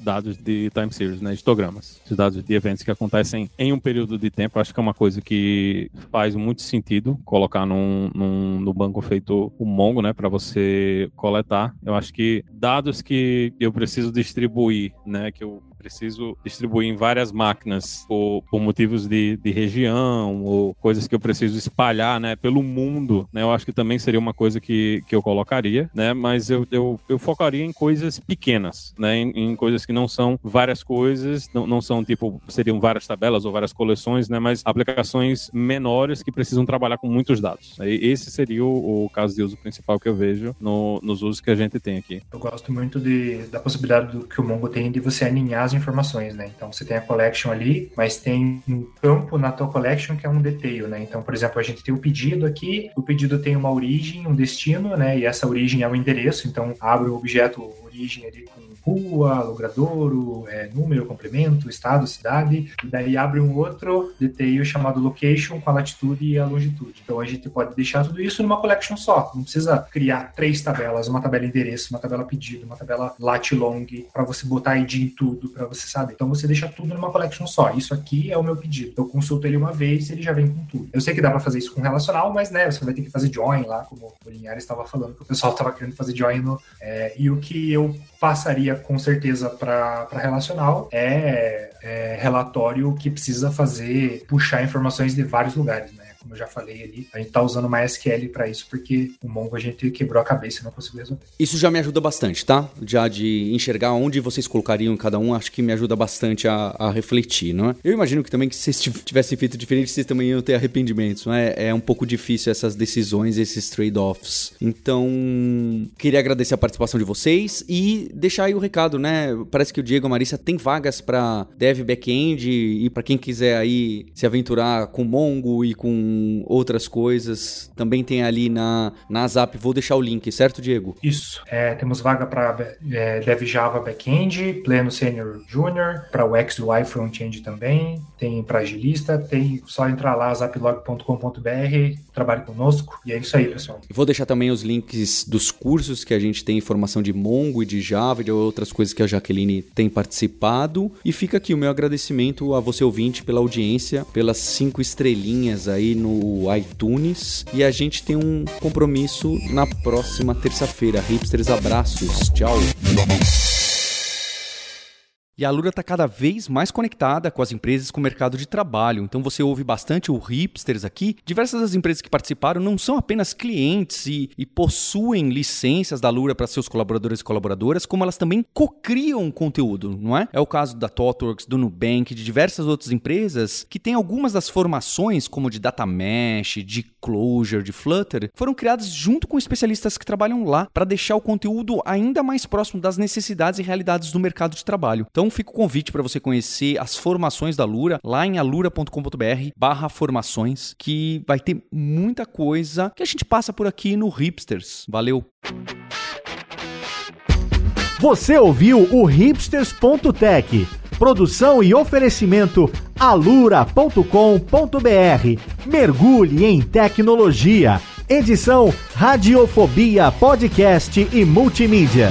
dados de time series, né? Histogramas. Os dados de eventos que acontecem em um período de tempo. Acho que é uma coisa que faz muito sentido colocar num, num, no banco feito o Mongo, né? Para você coletar. Eu acho que dados que eu preciso distribuir, né? Que eu preciso distribuir em várias máquinas por, por motivos de, de, região ou coisas que eu preciso espalhar, né, pelo mundo, né, eu acho que também seria uma coisa que, que eu colocaria, né, mas eu, eu, eu focaria em coisas pequenas, né, em, em, coisas que não são várias coisas, não, não são tipo, seriam várias tabelas ou várias coleções, né, mas aplicações menores que precisam trabalhar com muitos dados. Esse seria o, o caso de uso principal que eu vejo no, nos usos que a gente tem aqui. Eu gosto muito de, da possibilidade do que o Mongo tem de você aninhar as informações, né? Então você tem a collection ali, mas tem um campo na tua collection que é um detail, né? Então, por exemplo, a gente tem o pedido aqui, o pedido tem uma origem, um destino, né? E essa origem é o endereço, então abre o objeto origem ali com rua, logradouro, é, número, complemento, estado, cidade, e daí abre um outro detail chamado location com a latitude e a longitude. Então a gente pode deixar tudo isso numa collection só, não precisa criar três tabelas, uma tabela endereço, uma tabela pedido, uma tabela lat long, para você botar ID em tudo, para você saber. Então você deixa tudo numa collection só. Isso aqui é o meu pedido. Eu consulto ele uma vez ele já vem com tudo. Eu sei que dá para fazer isso com relacional, mas né, você vai ter que fazer join lá, como o Linhares estava falando, que o pessoal estava querendo fazer join no. É, e o que eu passaria com certeza para relacional é, é relatório que precisa fazer, puxar informações de vários lugares, né? Como eu já falei ali, a gente tá usando MySQL para isso porque o Mongo a gente quebrou a cabeça e não conseguiu resolver. Isso já me ajuda bastante, tá? Já de enxergar onde vocês colocariam cada um, acho que me ajuda bastante a, a refletir, não é? Eu imagino que também que se vocês tivessem feito diferente, vocês também iam ter arrependimentos, não é? É um pouco difícil essas decisões, esses trade-offs. Então, queria agradecer a participação de vocês e deixar aí o recado, né? Parece que o Diego e a Marissa tem vagas para dev back-end e para quem quiser aí se aventurar com Mongo e com com outras coisas. Também tem ali na, na Zap, vou deixar o link, certo, Diego? Isso. É, temos vaga para é, Dev Java Backend, Pleno Senior Junior, para o XUI Frontend também, tem para agilista, tem só entrar lá, zaplog.com.br, trabalhe conosco, e é isso aí, pessoal. Vou deixar também os links dos cursos que a gente tem informação de Mongo e de Java e de outras coisas que a Jaqueline tem participado. E fica aqui o meu agradecimento a você ouvinte pela audiência, pelas cinco estrelinhas aí no iTunes. E a gente tem um compromisso na próxima terça-feira. Hipsters, abraços. Tchau. E a Lura está cada vez mais conectada com as empresas com o mercado de trabalho. Então você ouve bastante o Hipsters aqui. Diversas das empresas que participaram não são apenas clientes e, e possuem licenças da Lura para seus colaboradores e colaboradoras, como elas também cocriam conteúdo, não é? É o caso da ThoughtWorks, do Nubank, de diversas outras empresas que têm algumas das formações, como de Data Mesh, de Clojure, de Flutter, foram criadas junto com especialistas que trabalham lá para deixar o conteúdo ainda mais próximo das necessidades e realidades do mercado de trabalho. Fica o convite para você conhecer as formações da Lura lá em alura.com.br barra formações, que vai ter muita coisa que a gente passa por aqui no Hipsters. Valeu! Você ouviu o hipsters.tech, produção e oferecimento alura.com.br. Mergulhe em tecnologia. Edição Radiofobia Podcast e Multimídia.